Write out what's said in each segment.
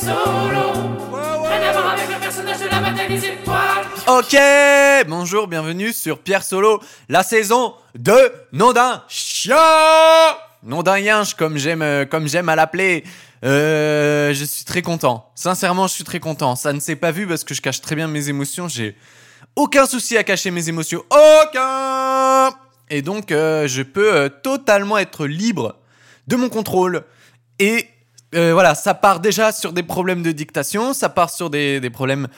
Solo. Rien à voir avec le personnage de la bataille des étoiles. Ok, bonjour, bienvenue sur Pierre Solo, la saison de Nom d'un chien Nom d'un yinche, comme j'aime euh, comme j'aime à l'appeler. Euh, je suis très content. Sincèrement, je suis très content. Ça ne s'est pas vu parce que je cache très bien mes émotions. J'ai aucun souci à cacher mes émotions. Aucun Et donc, euh, je peux euh, totalement être libre de mon contrôle. Et euh, voilà, ça part déjà sur des problèmes de dictation, ça part sur des, des problèmes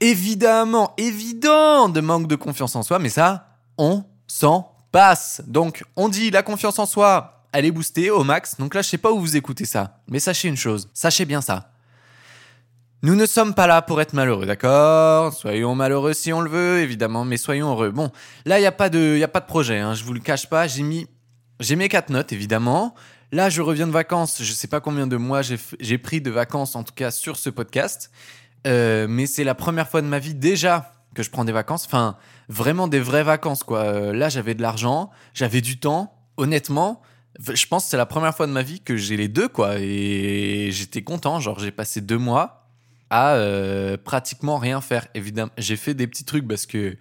évidemment évidents de manque de confiance en soi, mais ça, on s'en passe. Donc, on dit la confiance en soi, elle est boostée au max. Donc là, je sais pas où vous écoutez ça, mais sachez une chose, sachez bien ça. Nous ne sommes pas là pour être malheureux, d'accord? Soyons malheureux si on le veut, évidemment, mais soyons heureux. Bon, là, il n'y a, pas de- y a pas de projet, hein, je vous le cache pas. J'ai mis j'ai mes quatre notes, évidemment. Là, je reviens de vacances. Je sais pas combien de mois j'ai pris de vacances, en tout cas sur ce podcast. Euh, mais c'est la première fois de ma vie déjà que je prends des vacances. Enfin, vraiment des vraies vacances, quoi. Euh, là, j'avais de l'argent, j'avais du temps. Honnêtement, je pense que c'est la première fois de ma vie que j'ai les deux, quoi. Et j'étais content. Genre, j'ai passé deux mois à euh, pratiquement rien faire. Évidemment, j'ai fait des petits trucs parce que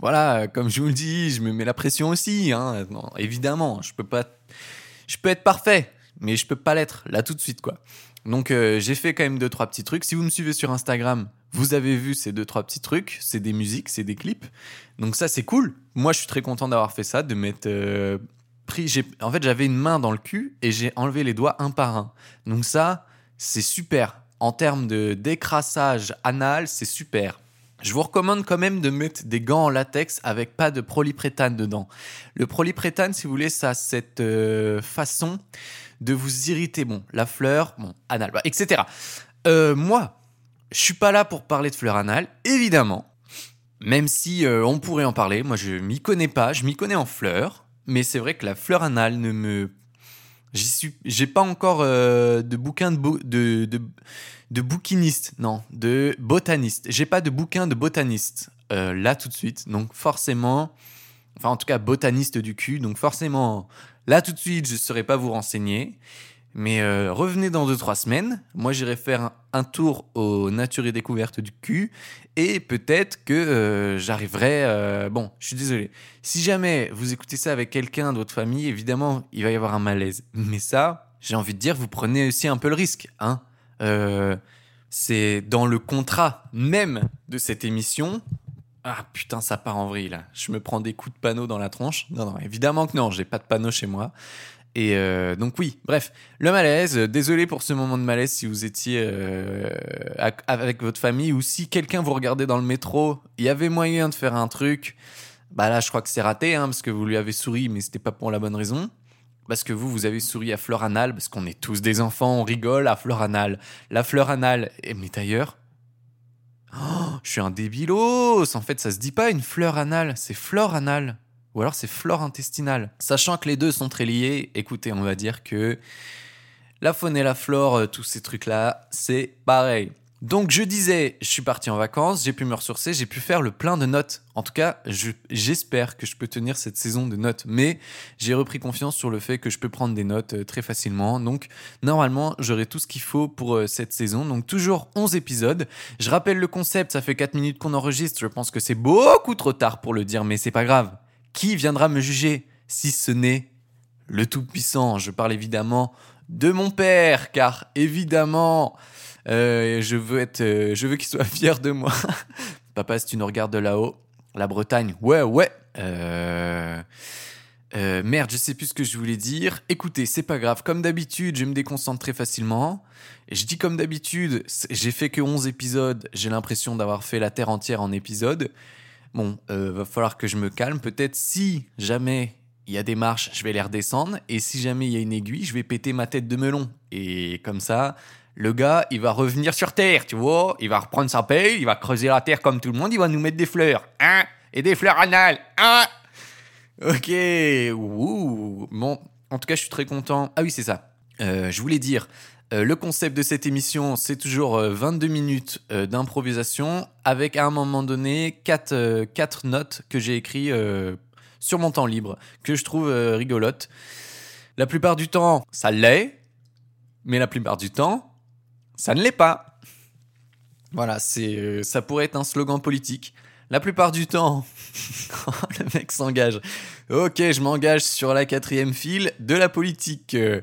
voilà, comme je vous le dis, je me mets la pression aussi. Hein. Évidemment, je peux pas, je peux être parfait, mais je peux pas l'être là tout de suite, quoi. Donc euh, j'ai fait quand même deux trois petits trucs. Si vous me suivez sur Instagram, vous avez vu ces deux trois petits trucs. C'est des musiques, c'est des clips. Donc ça c'est cool. Moi je suis très content d'avoir fait ça, de m'être euh, pris. En fait j'avais une main dans le cul et j'ai enlevé les doigts un par un. Donc ça c'est super. En termes de décrassage anal, c'est super. Je vous recommande quand même de mettre des gants en latex avec pas de proliprétane dedans. Le proliprétane, si vous voulez, ça a cette euh, façon de vous irriter. Bon, la fleur, bon, anal, bah, etc. Euh, moi, je suis pas là pour parler de fleur anal, évidemment. Même si euh, on pourrait en parler, moi je m'y connais pas, je m'y connais en fleurs, mais c'est vrai que la fleur anale ne me, j'ai pas encore euh, de bouquin de, de, de bouquiniste, non, de botaniste. J'ai pas de bouquin de botaniste euh, là tout de suite, donc forcément, enfin en tout cas botaniste du cul, donc forcément là tout de suite je saurais pas vous renseigner. Mais euh, revenez dans 2-3 semaines. Moi, j'irai faire un, tour aux Nature et Découvertes du cul. Et peut-être que euh, j'arriverai. euh, bon, je suis désolé. Si jamais vous écoutez ça avec quelqu'un de votre famille, évidemment, il va y avoir un malaise. Mais ça, j'ai envie de dire, vous prenez aussi un peu le risque. Hein c'est dans le contrat même de cette émission. Ah putain, ça part en vrille là. Je me prends des coups de panneau dans la tronche. Non, non, évidemment que non, j'ai pas de panneau chez moi. Et euh, donc oui, bref, le malaise. euh, Désolé pour ce moment de malaise si vous étiez euh, avec votre famille ou si quelqu'un vous regardait dans le métro, il y avait moyen de faire un truc. Bah là, je crois que c'est raté, hein, parce que vous lui avez souri, mais c'était pas pour la bonne raison. Parce que vous, vous avez souri à fleur anale, parce qu'on est tous des enfants, on rigole à fleur anale. La fleur anale, eh, mais d'ailleurs, oh, je suis un débilos. En fait, ça se dit pas une fleur anale, c'est flore anale. Ou alors c'est flore intestinale. Sachant que les deux sont très liés, écoutez, on va dire que la faune et la flore, euh, tous ces trucs-là, c'est pareil. Donc je disais, je suis parti en vacances, j'ai pu me ressourcer, j'ai pu faire le plein de notes. En tout cas, je- j'espère que je peux tenir cette saison de notes. Mais j'ai repris confiance sur le fait que je peux prendre des notes euh, très facilement. Donc normalement, j'aurai tout ce qu'il faut pour euh, cette saison. Donc toujours 11 épisodes. Je rappelle le concept, ça fait 4 minutes qu'on enregistre. Je pense que c'est beaucoup trop tard pour le dire, mais c'est pas grave. Qui viendra me juger si ce n'est le Tout-Puissant? Je parle évidemment de mon père, car évidemment, euh, je veux euh, veux qu'il soit fier de moi. Papa, si tu nous regardes de là-haut, la Bretagne, ouais, ouais. Euh, merde, je sais plus ce que je voulais dire. Écoutez, c'est pas grave. Comme d'habitude, je me déconcentre très facilement. Et je dis comme d'habitude, j'ai fait que 11 épisodes. J'ai l'impression d'avoir fait la Terre entière en épisodes. Bon, euh, va falloir que je me calme. Peut-être si jamais il y a des marches, je vais les redescendre. Et si jamais il y a une aiguille, je vais péter ma tête de melon. Et comme ça, le gars, il va revenir sur Terre, tu vois. Il va reprendre sa paille, il va creuser la Terre comme tout le monde, il va nous mettre des fleurs. Hein Et des fleurs anales. Hein Ok. Ouh. Bon, en tout cas, je suis très content. Ah oui, c'est ça. Euh, je voulais dire, euh, le concept de cette émission, c'est toujours euh, 22 minutes euh, d'improvisation avec à un moment donné 4, notes que j'ai écrites euh, sur mon temps libre, que je trouve euh, rigolotes. La plupart du temps, ça l'est, mais la plupart du temps, ça ne l'est pas. Voilà, c'est, euh, ça pourrait être un slogan politique. La plupart du temps, le mec s'engage. Ok, je m'engage sur la quatrième file de la politique, euh,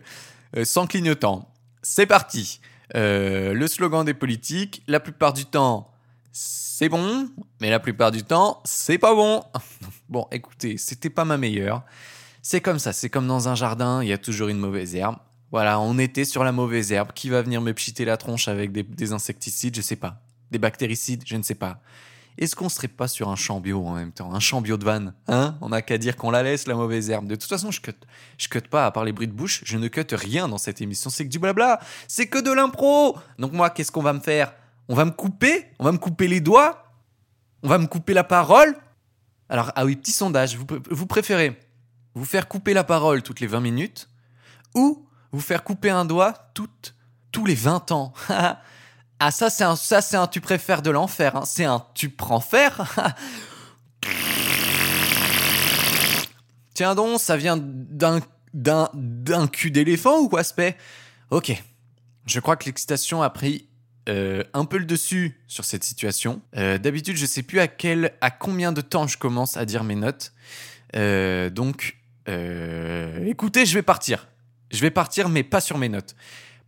euh, sans clignotant. C'est parti. Euh, le slogan des politiques, la plupart du temps, c'est bon, mais la plupart du temps, c'est pas bon. bon, écoutez, c'était pas ma meilleure. C'est comme ça, c'est comme dans un jardin, il y a toujours une mauvaise herbe. Voilà, on était sur la mauvaise herbe. Qui va venir me pchiter la tronche avec des, des insecticides Je sais pas. Des bactéricides Je ne sais pas. Est-ce qu'on serait pas sur un champ bio en même temps Un champ bio de vanne Hein? On n'a qu'à dire qu'on la laisse, la mauvaise herbe. De toute façon, je cut, je cut pas, à part les bruits de bouche, je ne cut rien dans cette émission. C'est que du blabla. C'est que de l'impro. Donc moi, qu'est-ce qu'on va me faire? On va me couper? On va me couper les doigts? On va me couper la parole? Alors, ah oui, petit sondage. Vous, préférez vous faire couper la parole toutes les 20 minutes ou vous faire couper un doigt tous les 20 ans? Ah, ça, c'est un, ça, c'est un tu préfères de l'enfer. Hein. C'est un tu prends faire. Tiens donc, ça vient d'un, d'un, d'un cul d'éléphant ou quoi, spé Ok. Je crois que l'excitation a pris euh, un peu le dessus sur cette situation. Euh, d'habitude, je sais plus à quel, à combien de temps je commence à dire mes notes. Euh, donc, écoutez, je vais partir. Je vais partir, mais pas sur mes notes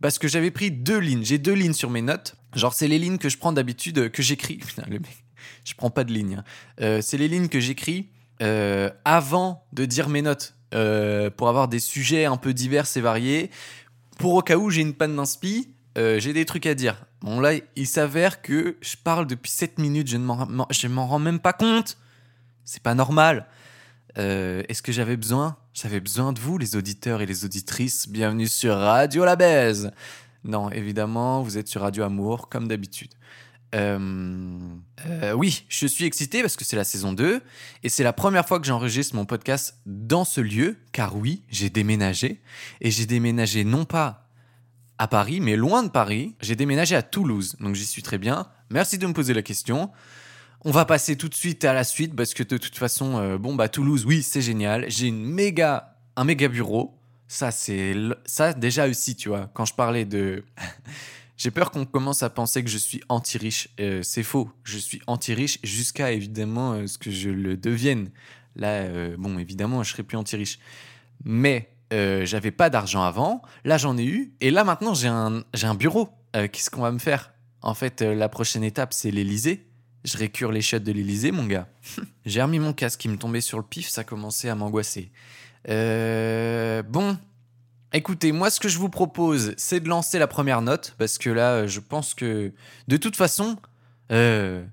parce que j'avais pris deux lignes. J'ai deux lignes sur mes notes. Genre, c'est les lignes que je prends d'habitude, euh, que j'écris. Je prends pas de lignes. hein. Euh, c'est les lignes que j'écris euh, avant de dire mes notes, pour avoir des sujets un peu divers et variés. Pour au cas où j'ai une panne d'inspi, j'ai des trucs à dire. Bon, là, il s'avère que je parle depuis 7 minutes, je ne m'en, rends même pas compte. C'est pas normal. Est-ce que j'avais besoin J'avais besoin de vous, les auditeurs et les auditrices. Bienvenue sur Radio La Baise. Non, évidemment, vous êtes sur Radio Amour, comme d'habitude. Euh, euh, oui, je suis excité parce que c'est la saison 2 et c'est la première fois que j'enregistre mon podcast dans ce lieu, car oui, j'ai déménagé et j'ai déménagé non pas à Paris, mais loin de Paris. J'ai déménagé à Toulouse, donc j'y suis très bien. Merci de me poser la question. On va passer tout de suite à la suite parce que de toute façon, euh, bon bah Toulouse, oui, c'est génial. J'ai une méga, un méga bureau. Ça c'est, ça déjà aussi, tu vois. Quand je parlais de, j'ai peur qu'on commence à penser que je suis anti-riche. Euh, c'est faux. Je suis anti-riche jusqu'à évidemment euh, ce que je le devienne. Là, bon, évidemment, je serai plus anti-riche. Mais j'avais pas d'argent avant. Là, j'en ai eu. Et là, maintenant, j'ai un, un bureau. Qu'est-ce qu'on va me faire? En fait, la prochaine étape, c'est l'Elysée. Je récure les chiottes de l'Elysée, mon gars. j'ai remis mon casque qui me tombait sur le pif. Ça commençait à m'angoisser. Euh, bon. Écoutez, moi, ce que je vous propose, c'est de lancer la première note. Parce que là, je pense que, de toute façon, euh,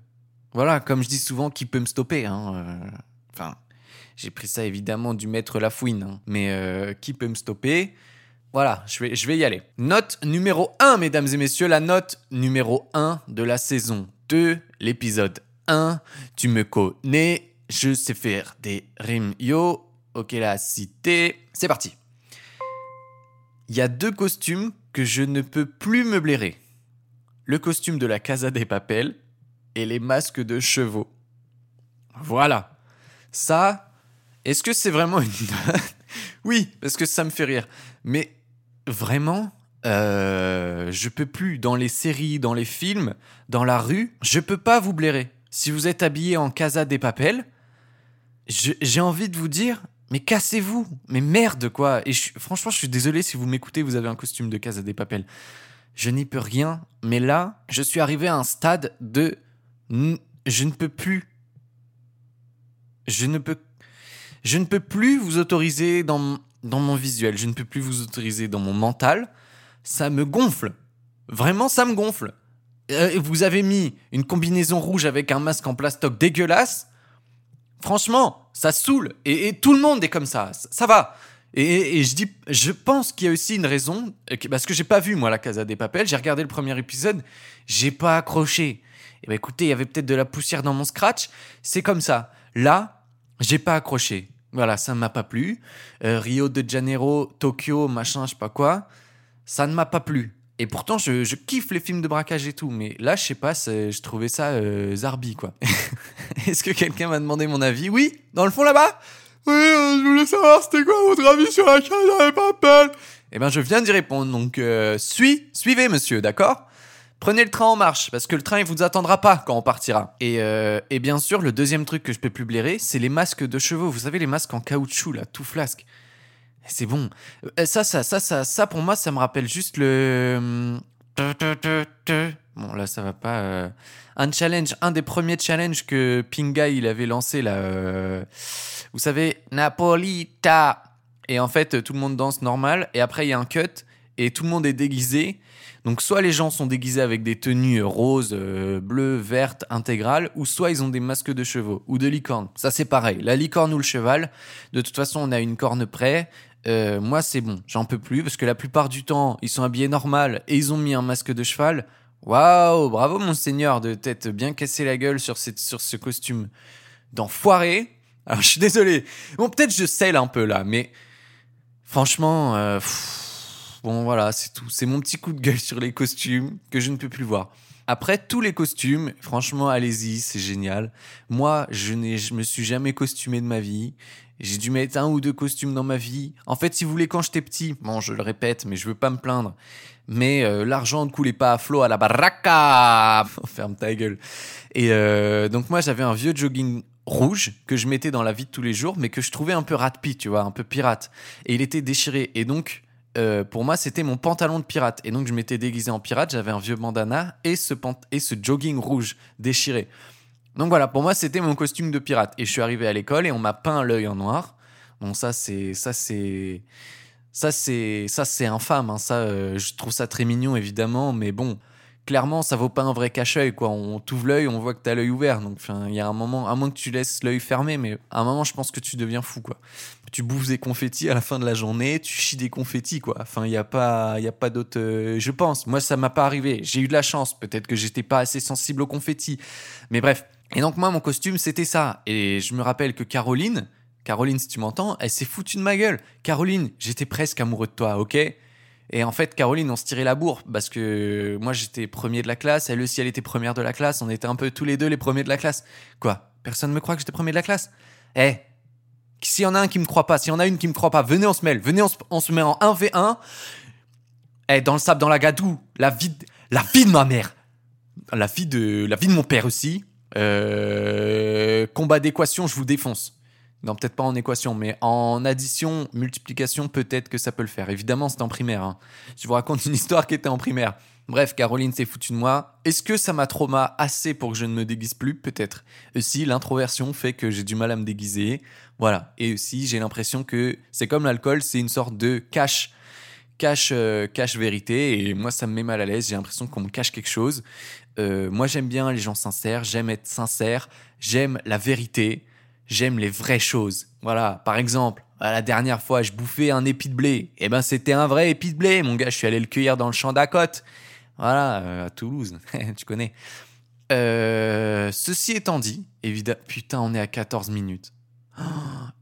voilà, comme je dis souvent, qui peut me stopper hein, euh, Enfin, j'ai pris ça évidemment du maître Lafouine, hein. mais qui peut me stopper? Voilà, je vais, je vais y aller. Note numéro 1, mesdames et messieurs, la note numéro 1 de la saison 2, l'épisode 1. Tu me connais, je sais faire des rimes. Yo, ok, la cité. C'est parti. Il y a deux costumes que je ne peux plus me blairer. Le costume de la Casa des Papels et les masques de chevaux. Voilà. Ça, est-ce que c'est vraiment une... oui, parce que ça me fait rire. Mais vraiment, euh, je peux plus, dans les séries, dans les films, dans la rue, je peux pas vous blairer. Si vous êtes habillé en Casa des Papels, j'ai envie de vous dire, mais cassez-vous, mais merde quoi. Et franchement, je suis désolé si vous m'écoutez, vous avez un costume de Casa des Papels. Je n'y peux rien, mais là, je suis arrivé à un stade de, je ne peux plus je ne peux je ne peux plus vous autoriser dans, dans mon visuel, je ne peux plus vous autoriser dans mon mental. Ça me gonfle. Vraiment, ça me gonfle. Euh, vous avez mis une combinaison rouge avec un masque en plastoc dégueulasse. Franchement, ça saoule. Et, tout le monde est comme ça. Ça, va. Et, je dis, je pense qu'il y a aussi une raison, euh, parce que j'ai pas vu moi la Casa des Papels. J'ai regardé le premier épisode, j'ai pas accroché. Et ben écoutez, il y avait peut-être de la poussière dans mon scratch. C'est comme ça. Là, j'ai pas accroché. Voilà, ça m'a pas plu. Euh, Rio de Janeiro, Tokyo, machin, je sais pas quoi, ça ne m'a pas plu. Et pourtant, je, kiffe les films de braquage et tout, mais là, je sais pas, je trouvais ça euh, zarbi, quoi. Est-ce que quelqu'un m'a demandé mon avis? Oui, dans le fond là-bas? Oui, euh, je voulais savoir c'était quoi votre avis sur la Casa des Papels Eh ben, je viens d'y répondre, donc euh, suis, suivez, monsieur, d'accord? Prenez le train en marche, parce que le train, il vous attendra pas quand on partira. Et, euh, bien sûr, le deuxième truc que je peux plus blairer, c'est les masques de chevaux. Vous savez, les masques en caoutchouc, là, tout flasque. C'est bon. Euh, Ça, ça, ça, ça, ça, pour moi, ça me rappelle juste le... Bon, là, ça va pas. euh, Un challenge, un des premiers challenges que Pinga, il avait lancé, là. euh, Vous savez, Napolita. Et en fait, tout le monde danse normal. Et après, il y a un cut. Et tout le monde est déguisé. Donc, soit les gens sont déguisés avec des tenues roses, euh, bleues, vertes, intégrales. Ou soit ils ont des masques de chevaux. Ou de licorne. Ça, c'est pareil. La licorne ou le cheval. De toute façon, on a une corne près. Euh, moi, c'est bon. J'en peux plus. Parce que la plupart du temps, ils sont habillés normal. Et ils ont mis un masque de cheval. Waouh, bravo monseigneur de t'être bien cassé la gueule sur, cette, sur ce costume d'enfoiré. Alors je suis désolé. Bon, peut-être je scelle un peu là, mais franchement, euh, bon voilà, c'est tout. C'est mon petit coup de gueule sur les costumes que je ne peux plus voir. Après tous les costumes, franchement, allez-y, c'est génial. Moi, je je me suis jamais costumé de ma vie. J'ai dû mettre un ou deux costumes dans ma vie. En fait, si vous voulez, quand j'étais petit, bon, je le répète, mais je veux pas me plaindre. Mais euh, l'argent ne coulait pas à flot à la baraka. Ferme ta gueule. Et euh, donc moi, j'avais un vieux jogging rouge que je mettais dans la vie de tous les jours, mais que je trouvais un peu rat-pi, tu vois, un peu pirate. Et il était déchiré. Et donc, euh, pour moi, c'était mon pantalon de pirate. Et donc, je m'étais déguisé en pirate. J'avais un vieux bandana et ce, jogging rouge déchiré. Donc voilà, pour moi, c'était mon costume de pirate. Et je suis arrivé à l'école et on m'a peint l'œil en noir. Bon, ça, c'est, ça, c'est, ça, c'est, ça, c'est infâme. hein. Ça, euh, je trouve ça très mignon, évidemment. Mais bon, clairement, ça vaut pas un vrai cache-œil, quoi. On t'ouvre l'œil, on voit que t'as l'œil ouvert. Donc, il y a un moment, à moins que tu laisses l'œil fermé, mais à un moment, je pense que tu deviens fou, quoi. Tu bouffes des confettis à la fin de la journée, tu chies des confettis, quoi. Enfin, il y a pas, y a pas d'autre. euh, je pense. Moi, ça m'a pas arrivé. J'ai eu de la chance. Peut-être que j'étais pas assez sensible aux confettis. Mais bref. Et donc, moi, mon costume, c'était ça. Et je me rappelle que Caroline, Caroline, si tu m'entends, elle s'est foutue de ma gueule. Caroline, j'étais presque amoureux de toi, ok? Et en fait, Caroline, on se tirait la bourre parce que moi, j'étais premier de la classe, elle aussi, elle était première de la classe. On était un peu tous les deux les premiers de la classe. Quoi Personne me croit que j'étais premier de la classe? Eh S'il y en a un qui me croit pas, s'il y en a une qui me croit pas, venez, on se mêle. Venez, on se, on se met en 1v1. Eh, dans le sable, dans la gadoue, la vie, de- la vie de ma mère. La vie de, la vie de mon père aussi. Euh, combat d'équation, je vous défonce. Non, peut-être pas en équation, mais en addition, multiplication, peut-être que ça peut le faire. Évidemment, c'était en primaire. hein. Je vous raconte une histoire qui était en primaire. Bref, Caroline s'est foutue de moi. Est-ce que ça m'a trauma assez pour que je ne me déguise plus? Peut-être. Aussi, l'introversion fait que j'ai du mal à me déguiser. Voilà. Et aussi, j'ai l'impression que c'est comme l'alcool, c'est une sorte de cache, cache, euh, cache vérité. Et moi, ça me met mal à l'aise. J'ai l'impression qu'on me cache quelque chose. Euh, moi, j'aime bien les gens sincères. J'aime être sincère. J'aime la vérité. J'aime les vraies choses. Voilà. Par exemple, la dernière fois, je bouffais un épi de blé. Eh ben, c'était un vrai épi de blé, mon gars. Je suis allé le cueillir dans le champ d'à. Voilà, euh, à Toulouse. tu connais. Euh, ceci étant dit, évidemment, putain, on est à 14 minutes.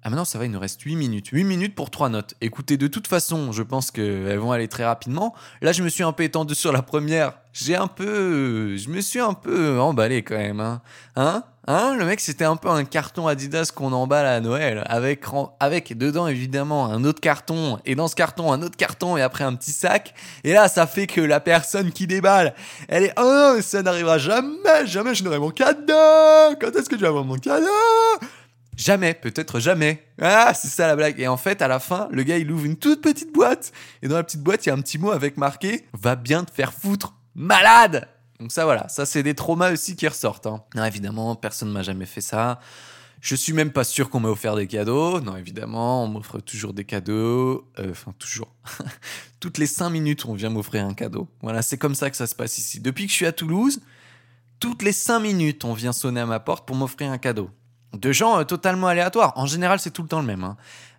Ah maintenant ça va, il nous reste 8 minutes. 8 minutes pour 3 notes. Écoutez, de toute façon, je pense qu'elles vont aller très rapidement. Là, je me suis un peu étendu sur la première. J'ai un peu... Je me suis un peu emballé quand même. Hein Hein, hein Le mec, c'était un peu un carton Adidas qu'on emballe à Noël. Avec, avec dedans, évidemment, un autre carton. Et dans ce carton, un autre carton. Et après, un petit sac. Et là, ça fait que la personne qui déballe, elle est... Oh, ça n'arrivera jamais, jamais je n'aurai mon cadeau Quand est-ce que je vais avoir mon cadeau? Jamais, peut-être jamais. Ah, c'est ça la blague. Et en fait, à la fin, le gars, il ouvre une toute petite boîte. Et dans la petite boîte, il y a un petit mot avec marqué Va bien te faire foutre, malade Donc, ça, voilà. Ça, c'est des traumas aussi qui ressortent. hein. Non, évidemment, personne ne m'a jamais fait ça. Je suis même pas sûr qu'on m'a offert des cadeaux. Non, évidemment, on m'offre toujours des cadeaux. Euh, Enfin, toujours. Toutes les cinq minutes, on vient m'offrir un cadeau. Voilà, c'est comme ça que ça se passe ici. Depuis que je suis à Toulouse, toutes les cinq minutes, on vient sonner à ma porte pour m'offrir un cadeau de gens euh, totalement aléatoires. En général, c'est tout le temps le même. hein.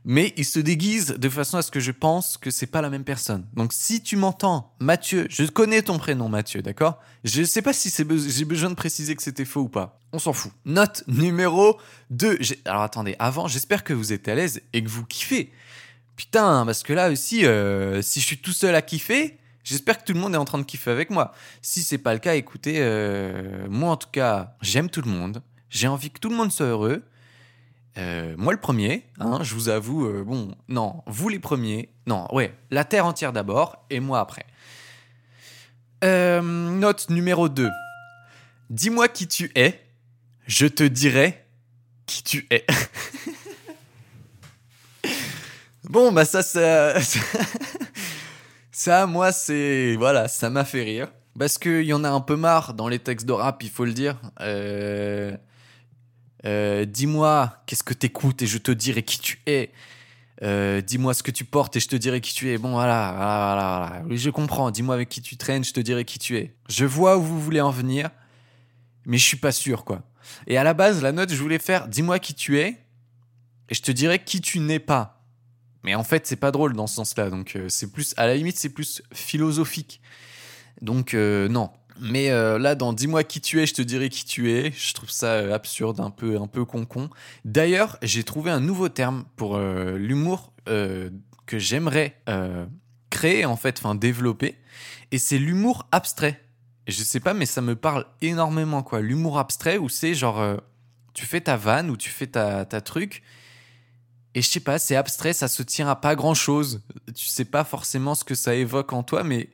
Mais ils se déguisent de façon à ce que je pense que c'est pas la même personne. Donc si tu m'entends, Mathieu, je connais ton prénom Mathieu, d'accord? Je sais pas si j'ai besoin de préciser que c'était faux ou pas. On s'en fout. Note numéro 2. J'ai- Alors attendez, avant, j'espère que vous êtes à l'aise et que vous kiffez. Putain, parce que là aussi, euh, si je suis tout seul à kiffer, j'espère que tout le monde est en train de kiffer avec moi. Si c'est pas le cas, écoutez, euh, moi en tout cas, j'aime tout le monde. J'ai envie que tout le monde soit heureux. Euh, moi le premier, hein, je vous avoue, euh, bon, non, vous les premiers, non, ouais, la terre entière d'abord et moi après. Euh, note numéro 2. Dis-moi qui tu es, je te dirai qui tu es. bon, bah ça, ça, ça, moi, c'est... Voilà, ça m'a fait rire. Parce qu'il y en a un peu marre dans les textes de rap, il faut le dire. Euh, euh, dis-moi qu'est-ce que t'écoutes et je te dirai qui tu es. Euh, dis-moi ce que tu portes et je te dirai qui tu es. Bon, voilà, voilà, voilà. Oui, je comprends. Dis-moi avec qui tu traînes, je te dirai qui tu es. Je vois où vous voulez en venir, mais je suis pas sûr, quoi. Et à la base, la note, je voulais faire dis-moi qui tu es et je te dirai qui tu n'es pas. Mais en fait, c'est pas drôle dans ce sens-là. Donc, c'est plus, à la limite, c'est plus philosophique. Donc, non, mais euh, là, dans Dis-moi qui tu es, je te dirai qui tu es. Je trouve ça euh, absurde, un peu, un peu con-con. D'ailleurs, j'ai trouvé un nouveau terme pour euh, l'humour que j'aimerais créer, en fait, enfin développer. Et c'est l'humour abstrait. Je sais pas, mais ça me parle énormément. L'humour abstrait où c'est genre, tu fais ta vanne ou tu fais ta, ta truc. Et je sais pas, c'est abstrait, ça se tient à pas grand chose. Tu sais pas forcément ce que ça évoque en toi, mais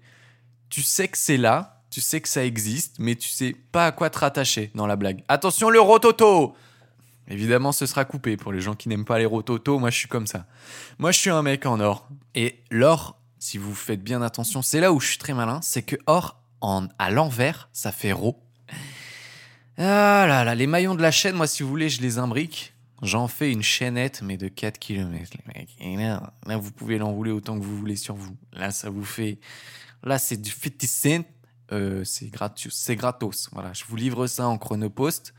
tu sais que c'est là tu sais que ça existe, mais tu sais pas à quoi te rattacher dans la blague. Attention le rototo Évidemment, ce sera coupé pour les gens qui n'aiment pas les rototo. Moi, je suis comme ça. Moi, je suis un mec en or. Et l'or, si vous faites bien attention, c'est là où je suis très malin. C'est que or, en, à l'envers, ça fait ro. Ah là là, les maillons de la chaîne, moi, si vous voulez, je les imbrique. J'en fais une chaînette, mais de 4 km. Et là, là vous pouvez l'enrouler autant que vous voulez sur vous. Là, ça vous fait. Là, c'est du 50 cent euh, c'est gratos, c'est gratos. Voilà, je vous livre ça en chronopost.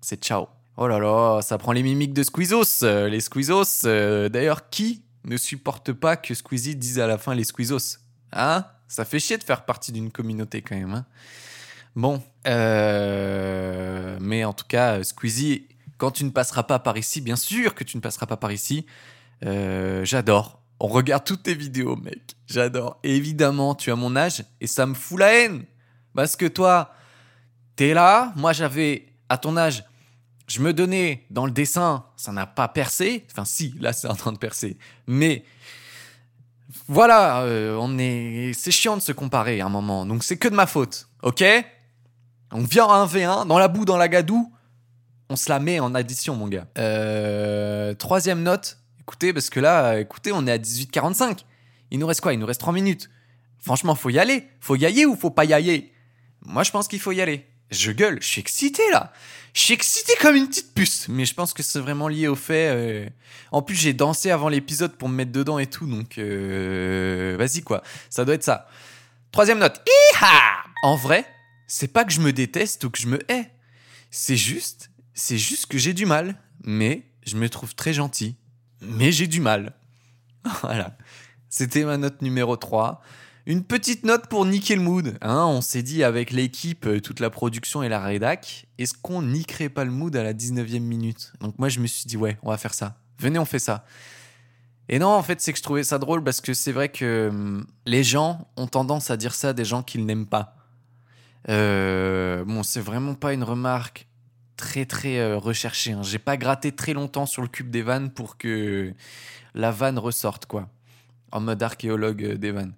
C'est ciao. Oh là là, ça prend les mimiques de Squeezos. Euh, les Squeezos, euh, d'ailleurs, qui ne supporte pas que Squeezie dise à la fin les Squeezos? Hein? Ça fait chier de faire partie d'une communauté quand même. Hein bon, mais en tout cas, Squeezie, quand tu ne passeras pas par ici, bien sûr que tu ne passeras pas par ici, j'adore on regarde toutes tes vidéos, mec. J'adore. évidemment, tu as mon âge et ça me fout la haine. Parce que toi, t'es là. Moi, j'avais, à ton âge, je me donnais dans le dessin, ça n'a pas percé. Enfin, si, là, c'est en train de percer. Mais voilà, euh, on est, c'est chiant de se comparer à un moment. Donc, c'est que de ma faute. Ok? On vient à un V1, dans la boue, dans la gadoue. On se la met en addition, mon gars. Euh, troisième note, écoutez, parce que là, écoutez, on est à 18h45. Il nous reste quoi? Il nous reste 3 minutes. Franchement, faut y aller. Faut y aller ou faut pas y aller? Moi, je pense qu'il faut y aller. Je gueule, je suis excité là. Je suis excité comme une petite puce. Mais je pense que c'est vraiment lié au fait. Euh, en plus, j'ai dansé avant l'épisode pour me mettre dedans et tout. Donc, euh, vas-y quoi. Ça doit être ça. Troisième note. En vrai, c'est pas que je me déteste ou que je me hais. C'est juste, c'est juste que j'ai du mal. Mais je me trouve très gentil mais j'ai du mal. voilà. C'était ma note numéro 3. Une petite note pour niquer le mood. Hein. on s'est dit avec l'équipe, euh, toute la production et la rédac, est-ce qu'on niquerait pas le mood à la 19e minute? Donc moi je me suis dit ouais, on va faire ça. Venez, on fait ça. Et non, en fait, c'est que je trouvais ça drôle parce que c'est vrai que hum, les gens ont tendance à dire ça à des gens qu'ils n'aiment pas. Euh, bon, c'est vraiment pas une remarque très très euh, recherché. Hein. J'ai pas gratté très longtemps sur le cube des vannes pour que la vanne ressorte, quoi. En mode archéologue euh, des vannes.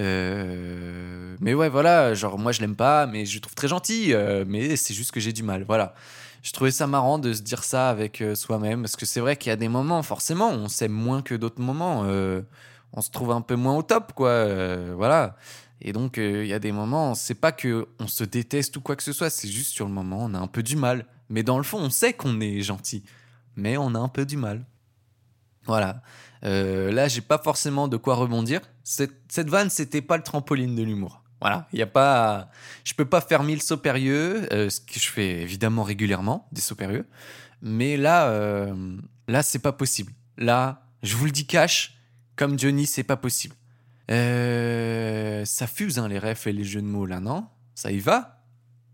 Euh, mais ouais, voilà, genre moi je l'aime pas, mais je le trouve très gentil, mais c'est juste que j'ai du mal, voilà. Je trouvais ça marrant de se dire ça avec soi-même, parce que c'est vrai qu'il y a des moments, forcément, on s'aime moins que d'autres moments, on se trouve un peu moins au top, quoi, voilà. Et donc, euh, il y a des moments, c'est pas que on se déteste ou quoi que ce soit, c'est juste sur le moment, on a un peu du mal. Mais dans le fond, on sait qu'on est gentil, mais on a un peu du mal. Voilà. Euh, là, j'ai pas forcément de quoi rebondir. Cette, vanne, c'était pas le trampoline de l'humour. Voilà, il y a pas, je peux pas faire mille sauts périlleux, euh, ce que je fais évidemment régulièrement, des sauts périlleux. Mais là, euh, là, c'est pas possible. Là, je vous le dis cash, comme Johnny, c'est pas possible. Euh, ça fuse hein, les refs et les jeux de mots là, non? Ça y va?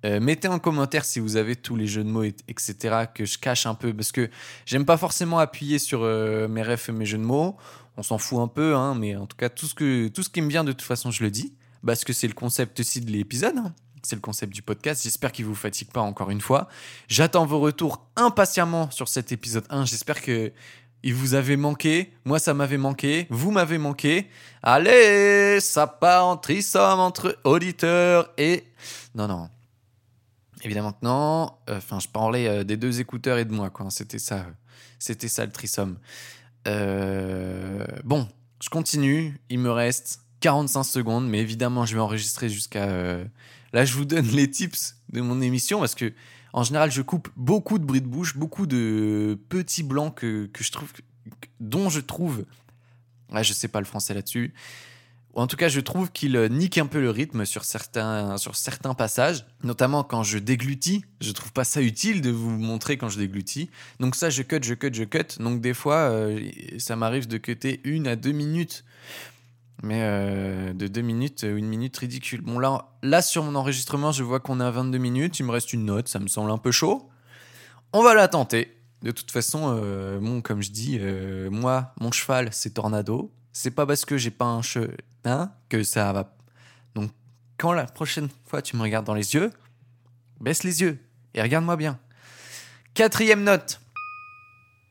Euh, Mettez en commentaire si vous avez tous les jeux de mots, etc. que je cache un peu parce que j'aime pas forcément appuyer sur euh, mes refs et mes jeux de mots. On s'en fout un peu, hein, mais en tout cas, tout ce, que, qui me vient de toute façon, je le dis. Parce que c'est le concept aussi de l'épisode. Hein. C'est le concept du podcast. J'espère qu'il vous fatigue pas encore une fois. J'attends vos retours impatiemment sur cet épisode 1. J'espère que Il vous avait manqué, moi ça m'avait manqué, vous m'avez manqué. Allez, ça part en trisome entre auditeurs et... Non, non. Évidemment que non. Enfin, je parlais euh, des deux écouteurs et de moi, quoi. C'était ça, euh, c'était ça le trisome. Euh, bon, je continue. Il me reste 45 secondes, mais évidemment, je vais enregistrer jusqu'à. euh, Là, je vous donne les tips de mon émission parce que, en général, je coupe beaucoup de bruit de bouche, beaucoup de petits blancs que, que je trouve, dont je trouve. Là, je sais pas le français là-dessus. En tout cas, je trouve qu'il euh, nique un peu le rythme sur certains, sur passages, notamment quand je déglutis. Je trouve pas ça utile de vous montrer quand je déglutis. Donc ça, je cut, je cut, je cut. Donc des fois, euh, ça m'arrive de cutter une à deux minutes. Mais euh, de deux minutes, euh, une minute ridicule. Bon, là, là, sur mon enregistrement, je vois qu'on est à 22 minutes. Il me reste une note, ça me semble un peu chaud. On va la tenter. De toute façon, euh, comme je dis, moi, mon cheval, c'est Tornado. C'est pas parce que j'ai pas un cheval que ça va. Donc, quand la prochaine fois tu me regardes dans les yeux, baisse les yeux et regarde-moi bien. Quatrième note.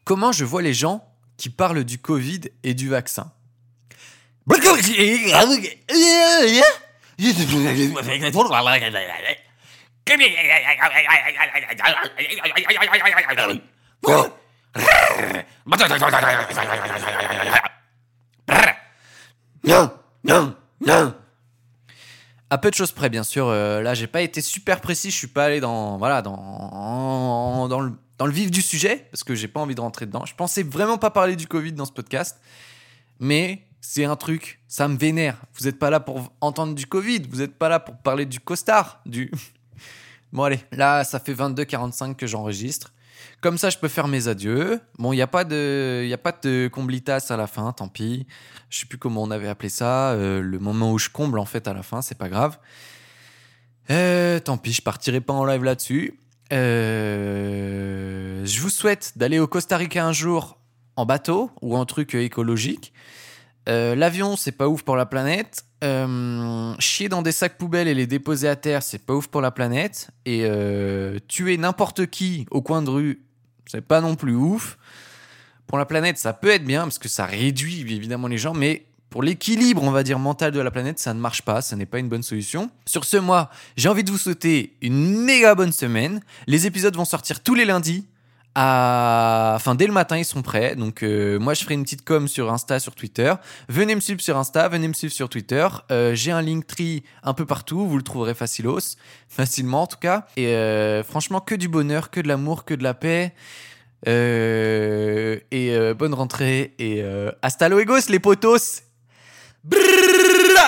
Comment je vois les gens qui parlent du Covid et du vaccin? Non. À peu de choses près, bien sûr. euh, là, j'ai pas été super précis. Je suis pas allé dans, voilà, dans, dans, le, dans le vif du sujet parce que j'ai pas envie de rentrer dedans. Je pensais vraiment pas parler du Covid dans ce podcast, mais c'est un truc, ça me vénère. Vous êtes pas là pour entendre du Covid. Vous êtes pas là pour parler du costard. Bon allez, là, ça fait 22h45 que j'enregistre. Comme ça, je peux faire mes adieux. Bon, il n'y a pas de, de comblitas à la fin, tant pis. Je sais plus comment on avait appelé ça. euh, le moment où je comble en fait à la fin, c'est pas grave. Euh, tant pis, je partirai pas en live là-dessus. Euh, je vous souhaite d'aller au Costa Rica un jour en bateau ou en truc écologique. Euh, L'avion, c'est pas ouf pour la planète. Euh, chier dans des sacs poubelles et les déposer à terre, c'est pas ouf pour la planète. Et euh, tuer n'importe qui au coin de rue, c'est pas non plus ouf. Pour la planète, ça peut être bien parce que ça réduit évidemment les gens, mais pour l'équilibre, on va dire, mental de la planète, ça ne marche pas, ça n'est pas une bonne solution. Sur ce, moi, j'ai envie de vous souhaiter une méga bonne semaine. Les épisodes vont sortir tous les lundis. Enfin, dès le matin, ils sont prêts. Donc, euh, moi, je ferai une petite com sur Insta, sur Twitter. Venez me suivre sur Insta, venez me suivre sur Twitter. Euh, j'ai un Linktree un peu partout. Vous le trouverez facilos. Facilement, en tout cas. Et euh, franchement, que du bonheur, que de l'amour, que de la paix. Et bonne rentrée. Et hasta luego, les potos.